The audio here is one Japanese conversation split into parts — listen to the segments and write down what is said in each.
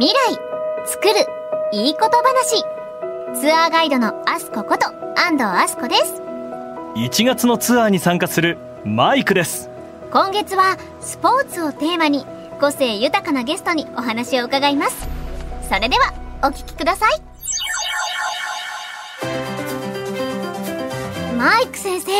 未来作るいいこと話。ツアーガイドのアスコこと安藤アスコです。1月のツアーに参加するマイクです。今月はスポーツをテーマに個性豊かなゲストにお話を伺います。それではお聞きください。マイク先生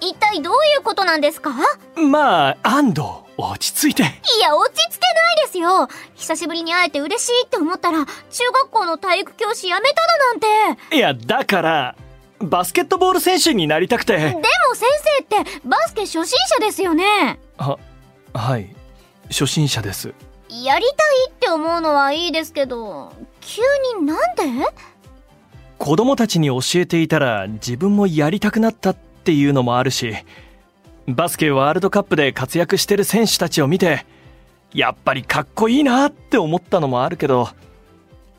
一体どういうことなんですか？まあ安藤落ち着いて。いや落ち着けないですよ。久しぶりに会えて嬉しいって思ったら中学校の体育教師辞めただなんて。いやだからバスケットボール選手になりたくて。でも先生ってバスケ初心者ですよね。ははい。初心者です。やりたいって思うのはいいですけど急になんで？子供たちに教えていたら自分もやりたくなったっていうのもあるしバスケワールドカップで活躍してる選手たちを見てやっぱりかっこいいなって思ったのもあるけど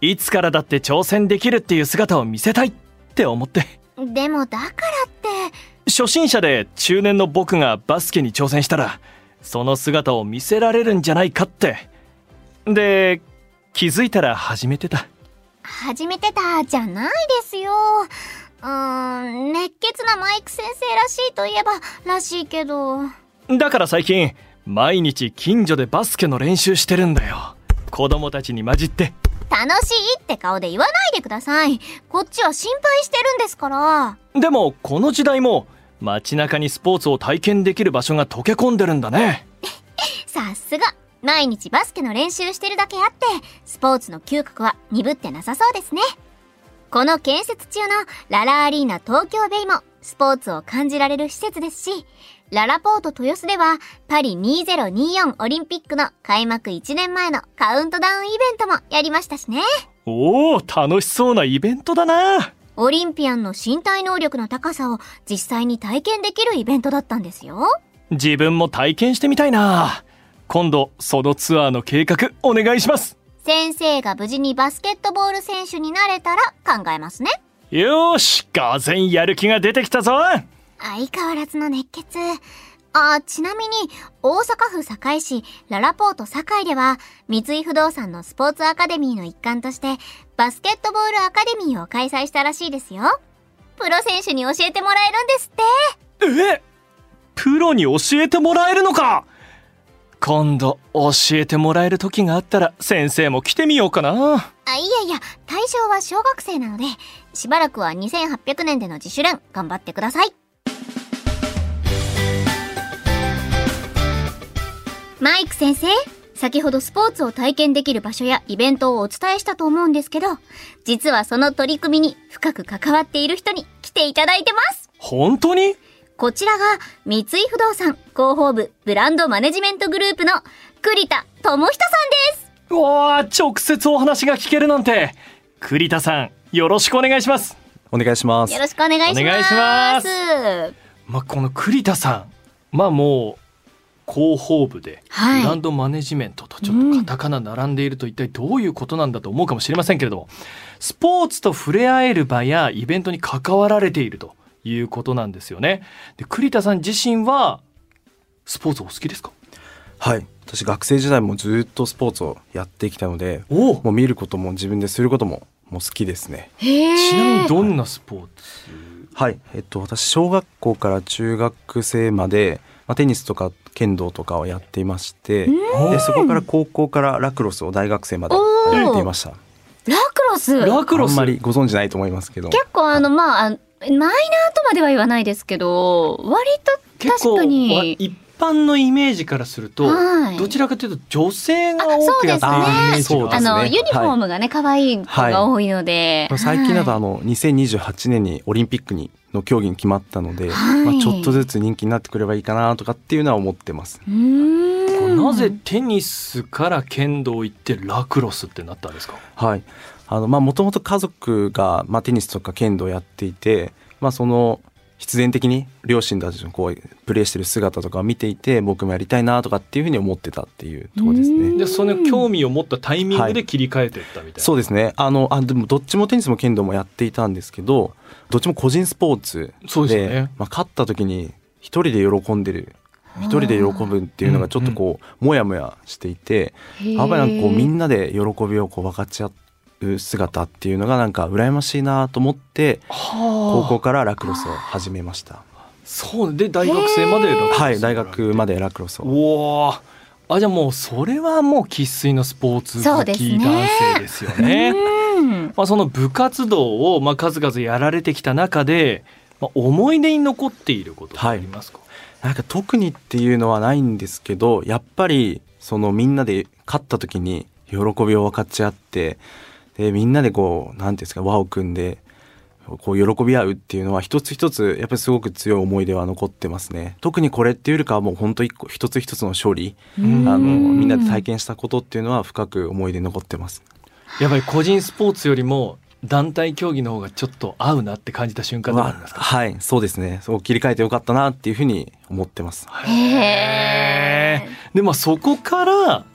いつからだって挑戦できるっていう姿を見せたいって思って。でもだからって。初心者で中年の僕がバスケに挑戦したらその姿を見せられるんじゃないかって。で気づいたら始めてた。始めてたじゃないですようーん熱血なマイク先生らしいといえばらしいけど。だから最近毎日近所でバスケの練習してるんだよ。子供たちに混じって。楽しいって顔で言わないでください。こっちは心配してるんですから。でもこの時代も街中にスポーツを体験できる場所が溶け込んでるんだね。さすが。毎日バスケの練習してるだけあってスポーツの嗅覚は鈍ってなさそうですねこの建設中のララアリーナ東京ベイもスポーツを感じられる施設ですしララポート豊洲ではパリ2024オリンピックの開幕1年前のカウントダウンイベントもやりましたしね。おお楽しそうなイベントだな。オリンピアンの身体能力の高さを実際に体験できるイベントだったんですよ。自分も体験してみたいな。今度そのツアーの計画お願いします先生が無事にバスケットボール選手になれたら考えますね。よーしがぜんやる気が出てきたぞ。相変わらずの熱血あちなみに大阪府堺市ララポート堺では三井不動産のスポーツアカデミーの一環としてバスケットボールアカデミーを開催したらしいですよ。プロ選手に教えてもらえるんですって。え？プロに教えてもらえるのか？今度教えてもらえる時があったら先生も来てみようかな。あいやいや対象は小学生なのでしばらくは2800年での自主練頑張ってください。マイク先生先ほどスポーツを体験できる場所やイベントをお伝えしたと思うんですけど実はその取り組みに深く関わっている人に来ていただいてます。本当に？こちらが三井不動産広報部ブランドマネジメントグループの栗田智人さんです。うわー直接お話が聞けるなんて。栗田さんよろしくお願いします。お願いします。よろしくお願いします。お願いします。まあこの栗田さん。まあもう広報部ではい。ブランドマネジメントとちょっとカタカナ並んでいると一体どういうことなんだと思うかもしれませんけれども。スポーツと触れ合える場やイベントに関わられているということなんですよね。で栗田さん自身はスポーツお好きですか？はい。私学生時代もずっとスポーツをやってきたのでおもう見ることも自分ですることももう好きですね。へちなみにどんなスポーツ？はい。えっと私小学校から中学生まで、まあ、テニスとか剣道とかをやっていましてでそこから高校からラクロスを大学生までやっていました。ラクロス？ラクロス？あんまりご存知ないと思いますけど。結構あのまああマイナーとまでは言わないですけど割と確かに。一般のイメージからすると、はい。どちらかというと女性が多くやってるイあメージがそうですね。あの、ねユニフォームがね可愛い子が多いので、最近だとはいあの2028年にオリンピックにの競技に決まったので、はい。まあ、ちょっとずつ人気になってくればいいかなとかっていうのは思ってます。うーん。なぜテニスから剣道行ってラクロスってなったんですか？はい。あの、まあ、もともと家族が、まあ、テニスとか剣道をやっていて、まあ、その、必然的に両親たちのこう、プレーしてる姿とかを見ていて、僕もやりたいなとかっていうふうに思ってたっていうところですうん。ね。でその興味を持ったタイミングで切り替えていったみたいな、そうですね。あの、あ、でもどっちもテニスも剣道もやっていたんですけど、どっちも個人スポーツで、そうですよね。まあ、勝った時に一人で喜んでる一人で喜ぶっていうのがちょっとこうモヤモヤしていてやっぱりなんかこうみんなで喜びをこう分かち合う姿っていうのがなんか羨ましいなと思って高校からラクロスを始めました。そうで大学生までラクロスはい大学までラクロスを。あじゃあもうそれはもう生粋のスポーツ好き男性ですよね。うん。まあその部活動をまあ数々やられてきた中で、まあ、思い出に残っていることありますか、なんか特にっていうのはないんですけどやっぱりそのみんなで勝った時に喜びを分かち合ってでみんなでこう何ていうんですか輪を組んでこう喜び合うっていうのは一つ一つやっぱりすごく強い思い出は残ってますね。特にこれっていうよりかはもう本当一個一つ一つの勝利あのみんなで体験したことっていうのは深く思い出に残ってます。やっぱり個人スポーツよりも団体競技の方がちょっと合うなって感じた瞬間がありますか？はいそうですね。そう切り替えてよかったなっていうふうに思ってます。へー。でまあそこから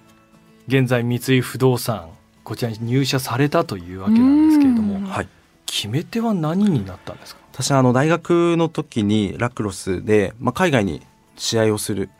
現在三井不動産こちらに入社されたというわけなんですけれどもうん。はい。決め手は何になったんですか？私はあの大学の時にラクロスで、まあ、海外に試合をする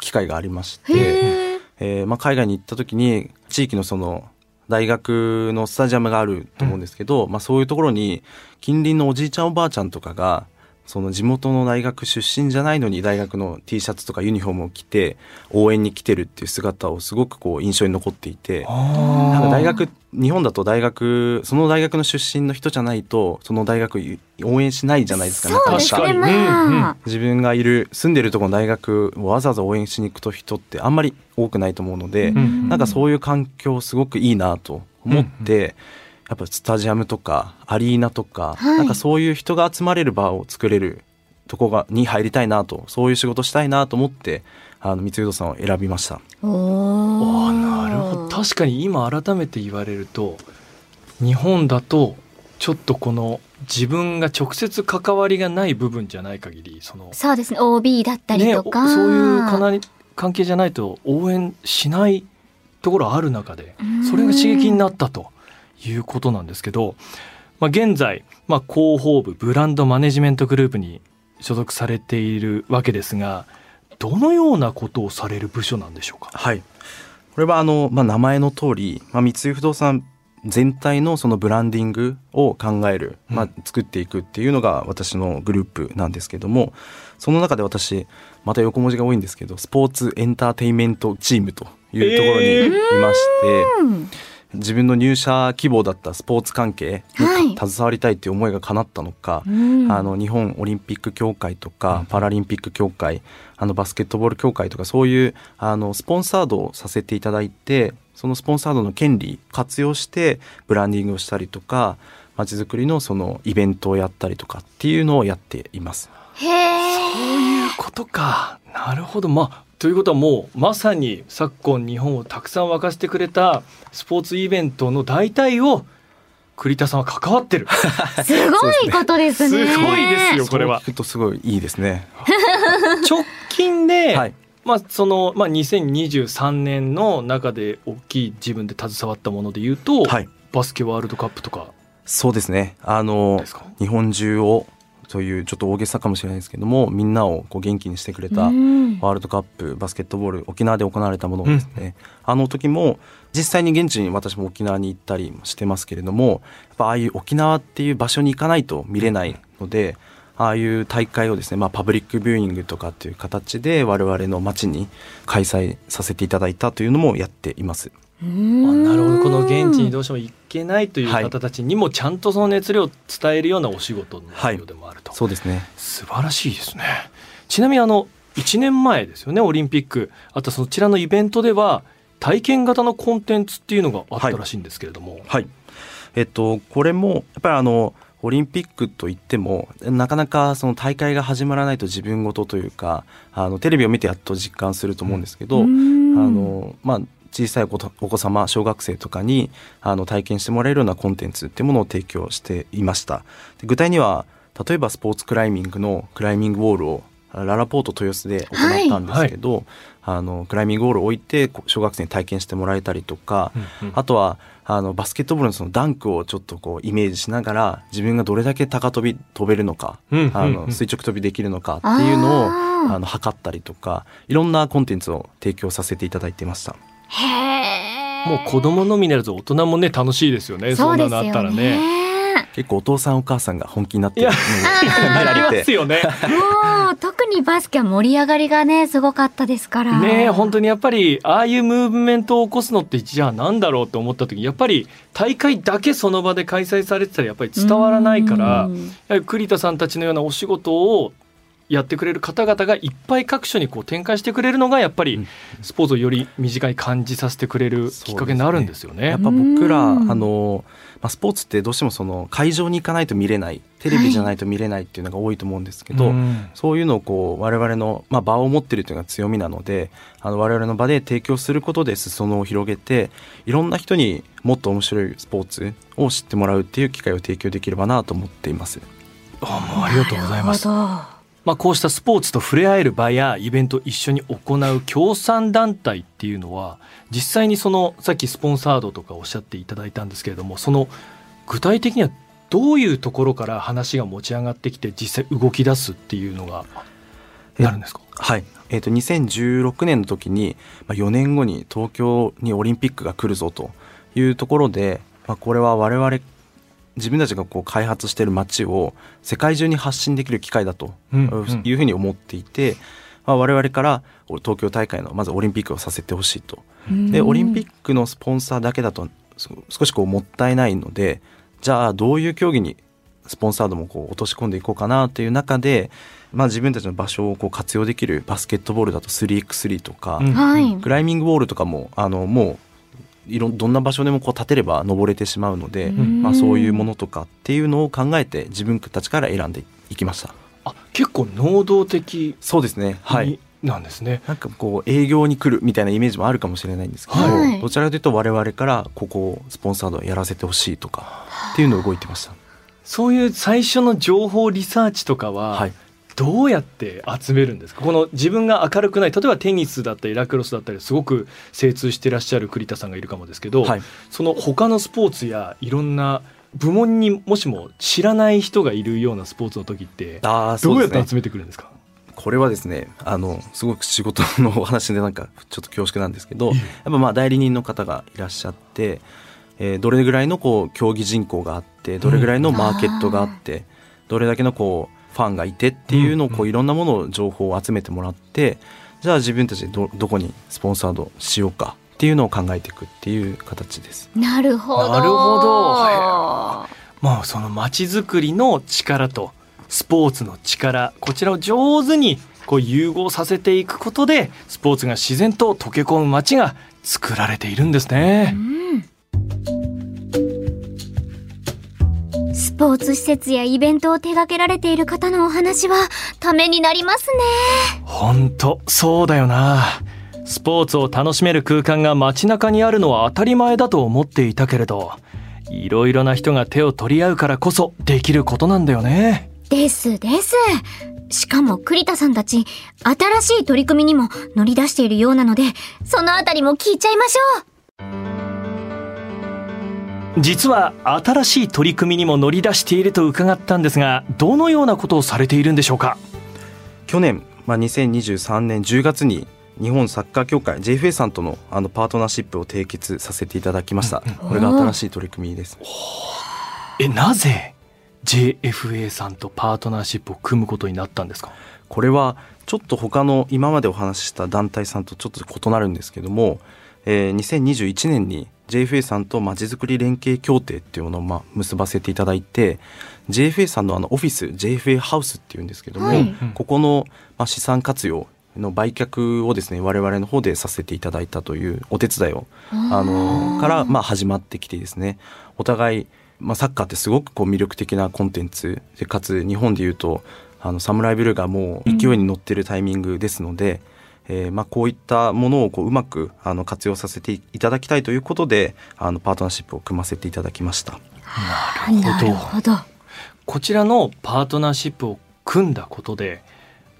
機会がありまして、えーまあ、海外に行った時に地域のその大学のスタジアムがあると思うんですけど、まあ、そういうところに近隣のおじいちゃんおばあちゃんとかがその地元の大学出身じゃないのに大学の T シャツとかユニフォームを着て応援に来てるっていう姿をすごくこう印象に残っていて。なんか大学日本だと大学その大学の出身の人じゃないとその大学応援しないじゃないですかそうですね確かに。まあ、自分がいる住んでるところの大学をわざわざ応援しに行く人ってあんまり多くないと思うので、うんなんかそういう環境すごくいいなと思って、やっぱスタジアムとかアリーナとか、はい。なんかそういう人が集まれる場を作れるとこがに入りたいなとそういう仕事したいなと思ってあの三井不動産を選びました。おああなるほど。確かに今改めて言われると日本だとちょっとこの自分が直接関わりがない部分じゃない限りそのそうですね。OB だったりねとか、そういうかなり関係じゃないと応援しないところある中でうん。それが刺激になったということなんですけど、まあ、現在、まあ、広報部ブランドマネジメントグループに所属されているわけですがどのようなことをされる部署なんでしょうか？はい。これはあの、まあ、名前の通り、まあ、三井不動産全体のそのブランディングを考える、まあ、作っていくっていうのが私のグループなんですけどもその中で私また横文字が多いんですけどスポーツエンターテインメントチームというところにいまして、うん自分の入社希望だったスポーツ関係はいに携わりたいっていう思いが叶ったのか、うんあの日本オリンピック協会とかパラリンピック協会あのバスケットボール協会とかそういうあのスポンサードをさせていただいてそのスポンサードの権利活用してブランディングをしたりとかまちづくりのそのイベントをやったりとかっていうのをやっています。そういうことか。なるほど。まあ、ということはもうまさに昨今日本をたくさん沸かせてくれたスポーツイベントの大体を栗田さんは関わってる。すごいことですねすごいですよこれはそう聞くとすごいいいですね。直近で、はい。まあそのまあ2023年の中で大きい自分で携わったもので言うと、はい。バスケワールドカップとかそうですね。あのですか？日本中をというちょっと大げさかもしれないですけどもみんなをこう元気にしてくれたうんワールドカップバスケットボール沖縄で行われたものですね、あの時も実際に現地に私も沖縄に行ったりもしてますけれどもやっぱああいう沖縄っていう場所に行かないと見れないのでああいう大会をですね、まあ、パブリックビューイングとかっていう形で我々の街に開催させていただいたというのもやっています。あなるほど。この現地にどうしても行けないという方たちにもちゃんとその熱量を伝えるようなお仕事の内容でもあると、そうですね。素晴らしいですね。ちなみにあの1年前ですよねオリンピック。あとそちらのイベントでは体験型のコンテンツっていうのがあったらしいんですけれども、はい。えっと、これも、やっぱりあの、オリンピックといっても、なかなかその大会が始まらないと自分事というか、あの、テレビを見てやっと実感すると思うんですけど、うん。あの、まあ、小さいお子お子様、小学生とかに、あの、体験してもらえるようなコンテンツっていうものを提供していました。で具体には、例えばスポーツクライミングのクライミングウォールを、ララポート豊洲で行ったんですけど、あのクライミングウォールを置いてこ小学生に体験してもらえたりとか、うんうんあとはあのバスケットボールのそのダンクをちょっとこうイメージしながら自分がどれだけ高跳び飛べるのか、うんうんうんあの垂直跳びできるのかっていうのをあの測ったりとかいろんなコンテンツを提供させていただいていました。へえ。もう子供のみならず大人もね楽しいですよねそんなのあったらね。ね。結構お父さんお母さんが本気になってるのてすよね。もう特にバスケは盛り上がりがねすごかったですから。ねえ本当にやっぱりああいうムーブメントを起こすのってじゃあなんだろうって思った時にやっぱり大会だけその場で開催されてたらやっぱり伝わらないから栗田さんたちのようなお仕事をやってくれる方々がいっぱい各所にこう展開してくれるのがやっぱりうんスポーツをより身近に感じさせてくれるきっかけになるんですよね。やっぱ僕らあうんの、まあ、スポーツってどうしてもその会場に行かないと見れないテレビじゃないと見れないっていうのが多いと思うんですけど、うんそういうのをこう我々の、まあ、場を持ってるというのが強みなのであの我々の場で提供することで裾野を広げていろんな人にもっと面白いスポーツを知ってもらうっていう機会を提供できればなと思っています。あもうありがとうございます。なるほまあ、こうしたスポーツと触れ合える場やイベントを一緒に行う協賛団体っていうのは実際にそのさっきスポンサードとかおっしゃっていただいたんですけれどもその具体的にはどういうところから話が持ち上がってきて実際動き出すっていうのがなるんですか？はい、えー、と2016年の時に、まあ、4年後に東京にオリンピックが来るぞというところで、まあ、これは我々自分たちがこう開発している街を世界中に発信できる機会だというふうに思っていて、まあ、我々から東京大会のまずオリンピックをさせてほしいと。どでオリンピックのスポンサーだけだとそ少しこうもったいないのでじゃあどういう競技にスポンサードもこう落とし込んでいこうかなという中で、まあ、自分たちの場所をこう活用できるバスケットボールだと 3x3 とか。クライミングウォールとかもあのもういろんどんな場所でもこう立てれば登れてしまうので、うん。まあ、そういうものとかっていうのを考えて自分たちから選んでいきました。あ結構能動的そうですね。はい。になんですね。なんかこう営業に来るみたいなイメージもあるかもしれないんですけど、はい。どちらかというと我々からここをスポンサードやらせてほしいとかっていうのを動いてました。そういう最初の情報リサーチとかは、はい、どうやって集めるんですか？この自分が明るくない例えばテニスだったりラクロスだったりすごく精通してらっしゃる栗田さんがいるかもですけど、はい、その他のスポーツやいろんな部門にもしも知らない人がいるようなスポーツの時ってどうやって集めてくるんですか？これはですねあのすごく仕事のお話でなんかちょっと恐縮なんですけどやっぱまあ代理人の方がいらっしゃって、えーどれぐらいのこう競技人口があってどれぐらいのマーケットがあって、どれだけのこうファンがいてっていうのをこうんういろんなものを情報を集めてもらってじゃあ自分たちでどどこにスポンサードしようかっていうのを考えていくっていう形です。なるほど。なるほどまあその街づくりの力とスポーツの力こちらを上手にこう融合させていくことでスポーツが自然と溶け込む街が作られているんですね。スポーツ施設やイベントを手掛けられている方のお話はためになりますね。ほんとそうだよなスポーツを楽しめる空間が街中にあるのは当たり前だと思っていたけれどいろいろな人が手を取り合うからこそできることなんだよねですです。しかも栗田さんたち、新しい取り組みにも乗り出しているようなので、そのあたりも聞いちゃいましょう。実は新しい取り組みにも乗り出していると伺ったんですがどのようなことをされているんでしょうか？去年、まあ、2023年10月に日本サッカー協会 JFA さんとのあのパートナーシップを締結させていただきました、これが新しい取り組みです。えなぜ JFA さんとパートナーシップを組むことになったんですか？これはちょっと他の今までお話しした団体さんとちょっと異なるんですけども、えー2021年に JFA さんとまちづくり連携協定っていうものをまあ結ばせていただいて JFA さんのあのオフィス JFA ハウスっていうんですけども、はい。ここのまあ資産活用の売却をですね我々の方でさせていただいたというお手伝いをあのからまあ始まってきてですねお互い、まあ、サッカーってすごくこう魅力的なコンテンツでかつ日本でいうとあのサムライブルーがもう勢いに乗ってるタイミングですので、えーまあ、こういったものをこううまくあの活用させていただきたいということであのパートナーシップを組ませていただきました。なるほど。こちらのパートナーシップを組んだことで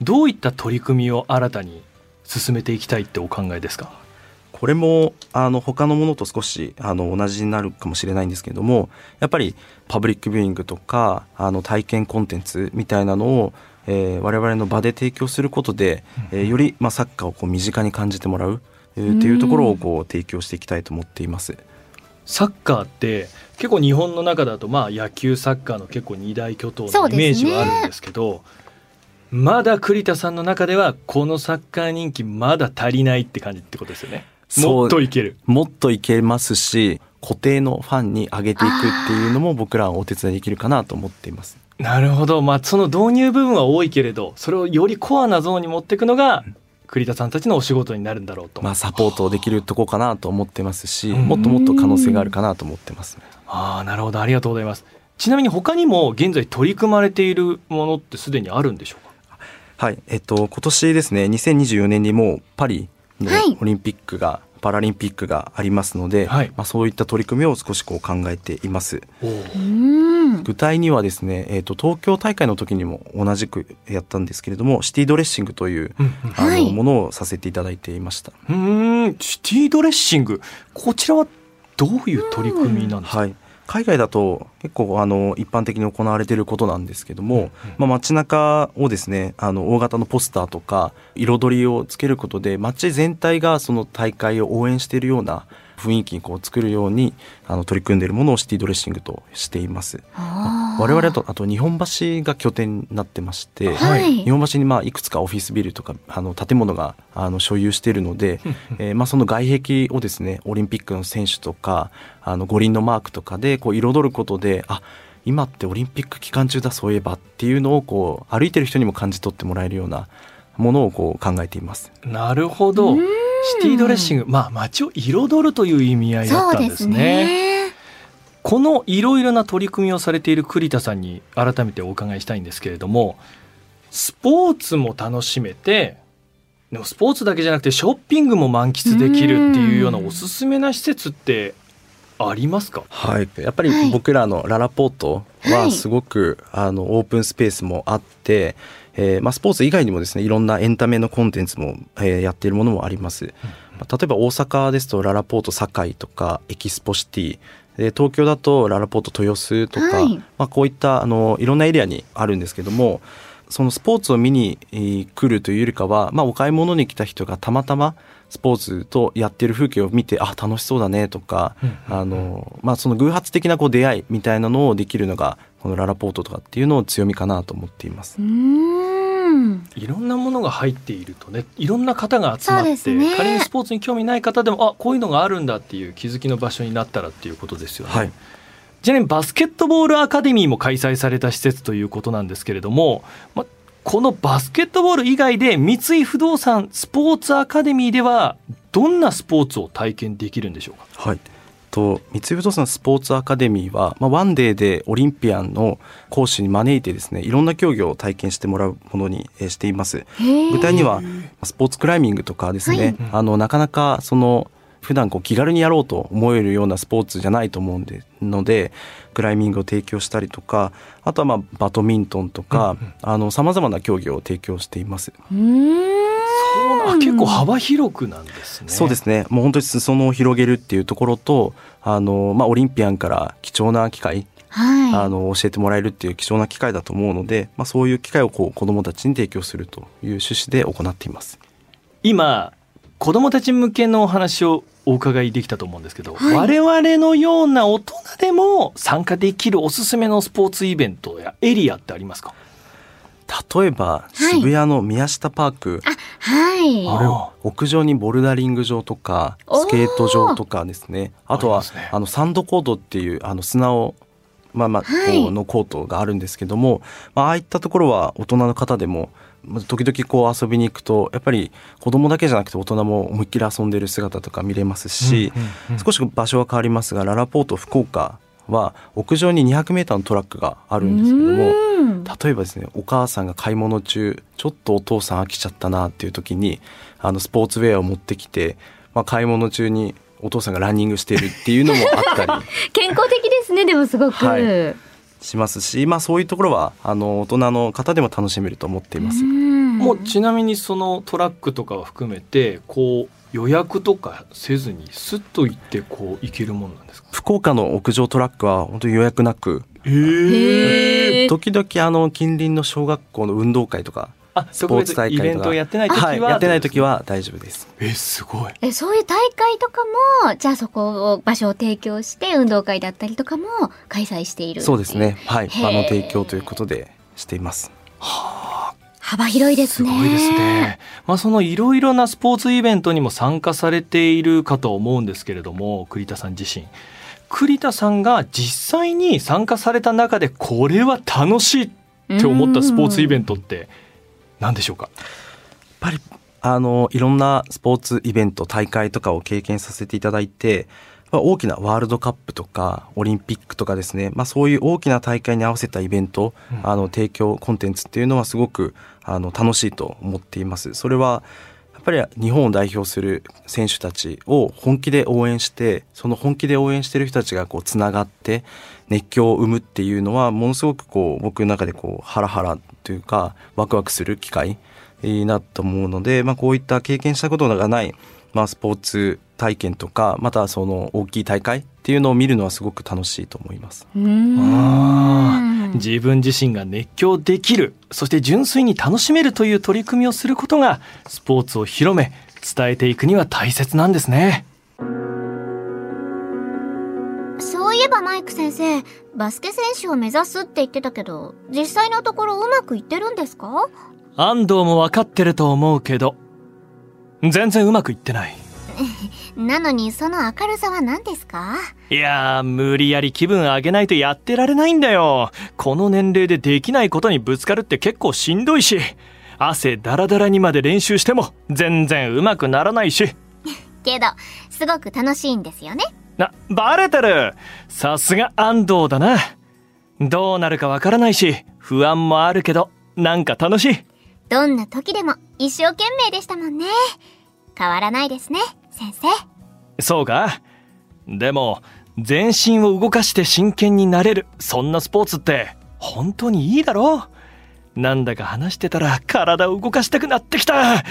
どういった取り組みを新たに進めていきたいってお考えですか？これもあの他のものと少しあの同じになるかもしれないんですけれどもやっぱりパブリックビューイングとかあの体験コンテンツみたいなのを、えー、我々の場で提供することで、えー、より、まあ、サッカーをこう身近に感じてもらうっていうところをこう提供していきたいと思っています。サッカーって結構日本の中だとまあ野球サッカーの結構二大巨頭のイメージはあるんですけど、まだ栗田さんの中ではこのサッカー人気まだ足りないって感じってことですよね。もっといけるもっといけますし固定のファンに上げていくっていうのも僕らはお手伝いできるかなと思っています。なるほど、まあ、その導入部分は多いけれどそれをよりコアなゾーンに持っていくのが栗田さんたちのお仕事になるんだろうと。まあ、サポートできるとこかなと思ってますしもっともっと可能性があるかなと思ってます、ああなるほど。ありがとうございます。ちなみに他にも現在取り組まれているものってすでにあるんでしょうか？はい。えっと今年ですね2024年にもうパリのオリンピックがパラリンピックがありますので、はい、まあ、そういった取り組みを少しこう考えています。具体にはですね、えーと、東京大会の時にも同じくやったんですけれどもシティドレッシングという、うん、あの、はい、ものをさせていただいていました。うん。シティドレッシング。こちらはどういう取り組みなんですか、はい海外だと結構あの一般的に行われていることなんですけども、まあ、街中をですねあの大型のポスターとか彩りをつけることで街全体がその大会を応援しているような雰囲気にこう作るようにあの取り組んでいるものをシティドレッシングとしています。我々とあと日本橋が拠点になってまして、はい、日本橋にまあいくつかオフィスビルとかあの建物があの所有しているので、えー、まあその外壁をですねオリンピックの選手とかあの五輪のマークとかでこう彩ることであ今ってオリンピック期間中だそういえばっていうのをこう歩いてる人にも感じ取ってもらえるようなものをこう考えています。なるほど。シティドレッシング、まあ街を彩るという意味合いだったんですね。ね。このいろいろな取り組みをされている栗田さんに改めてお伺いしたいんですけれども、スポーツも楽しめて、でもスポーツだけじゃなくてショッピングも満喫できるっていうようなおすすめな施設ってありますか？はい。やっぱり僕らのララポートはすごく、はい、あのオープンスペースもあって、えーまあ、スポーツ以外にもですねいろんなエンタメのコンテンツも、えー、やっているものもあります、うん、例えば大阪ですとララポート堺とかエキスポシティ。で東京だとララポート豊洲とか、はい、まあ、こういったあのいろんなエリアにあるんですけどもそのスポーツを見に来るというよりかは、まあ、お買い物に来た人がたまたまスポーツとやってる風景を見てあ楽しそうだねとか、あのまあ、その偶発的なこう出会いみたいなのをできるのがこのララポートとかっていうのを強みかなと思っています。いろんなものが入っているとねいろんな方が集まって、ね、仮にスポーツに興味ない方でもあこういうのがあるんだっていう気づきの場所になったらっていうことですよね。はいちなみにバスケットボールアカデミーも開催された施設ということなんですけれども、ま、このバスケットボール以外で三井不動産スポーツアカデミーではどんなスポーツを体験できるんでしょうか？はい。と三井不動産スポーツアカデミーは、まあ、ワンデーでオリンピアンの講師に招いてですねいろんな競技を体験してもらうものにしています。具体にはスポーツクライミングとかですね、はい、あのなかなかその普段こう気軽にやろうと思えるようなスポーツじゃないと思うんでのでクライミングを提供したりとかあとはまあバドミントンとかさまざまな競技を提供しています。そう結構幅広くなんですね。そうですね。もう本当に裾野を広げるっていうところと、あのまあオリンピアンから貴重な機会、はい、あの教えてもらえるっていう貴重な機会だと思うので、まあそういう機会をこう子どもたちに提供するという趣旨で行っています。今子どもたち向けのお話をお伺いできたと思うんですけど、はい、我々のような大人でも参加できるおすすめのスポーツイベントやエリアってありますか？例えば、渋谷の宮下パーク、はい、屋上にボルダリング場とかスケート場とかですね。あとはあ、ね、あのサンドコートっていうあの砂をまあまあ、はい、のコートがあるんですけども、まあ、ああいったところは大人の方でも時々こう遊びに行くとやっぱり子供だけじゃなくて大人も思いっきり遊んでる姿とか見れますし、少し場所は変わりますがララポート福岡は屋上に 200m のトラックがあるんですけども例えばですねお母さんが買い物中ちょっとお父さん飽きちゃったなっていう時にあのスポーツウェアを持ってきて、まあ、買い物中にお父さんがランニングしてるっていうのもあったり。健康的ですねでもすごく。はいしますし、まあ、そういうところはあの大人の方でも楽しめると思っています。もうちなみにそのトラックとかを含めてこう予約とかせずにスッと行ってこう行けるもんなんですか？福岡の屋上トラックは本当に予約なく。へえ時々あの近隣の小学校の運動会とかあスポーツ大会とか。イベントをやってない時は、はい、やってない時は大丈夫です。えすごい。えそういう大会とかもじゃあそこを場所を提供して運動会だったりとかも開催している。そうですね。はい。場の提供ということでしています。幅広いですね。すごいですね。まあそのいろいろなスポーツイベントにも参加されているかと思うんですけれども、栗田さん自身。栗田さんが実際に参加された中でこれは楽しいって思ったスポーツイベントって何でしょうか？やっぱりあのいろんなスポーツイベント大会とかを経験させていただいてまあ大きなワールドカップとかオリンピックとかですね、まあ、そういう大きな大会に合わせたイベント、うん。あの提供コンテンツっていうのはすごくあの楽しいと思っています。それはやっぱり日本を代表する選手たちを本気で応援してその本気で応援してる人たちがこうつながって熱狂を生むっていうのはものすごくこう僕の中でこうハラハラというかワクワクする機会いいなと思うので、まあ、こういった経験したことがない、まあ、スポーツ体験とかまたその大きい大会っていうのを見るのはすごく楽しいと思います。うーんあー自分自身が熱狂できるそして純粋に楽しめるという取り組みをすることがスポーツを広め伝えていくには大切なんですねばマイク先生バスケ選手を目指すって言ってたけど実際のところうまくいってるんですか？安藤も分かってると思うけど全然うまくいってない。なのにその明るさは何ですか？いやー無理やり気分上げないとやってられないんだよ。この年齢でできないことにぶつかるって結構しんどいし汗ダラダラにまで練習しても全然うまくならないし。けどすごく楽しいんですよねなバレてる。さすが安藤だな。どうなるかわからないし不安もあるけどなんか楽しい。どんな時でも一生懸命でしたもんね。変わらないですね先生。そうか。でも全身を動かして真剣になれるそんなスポーツって本当にいいだろう。なんだか話してたら体を動かしたくなってきた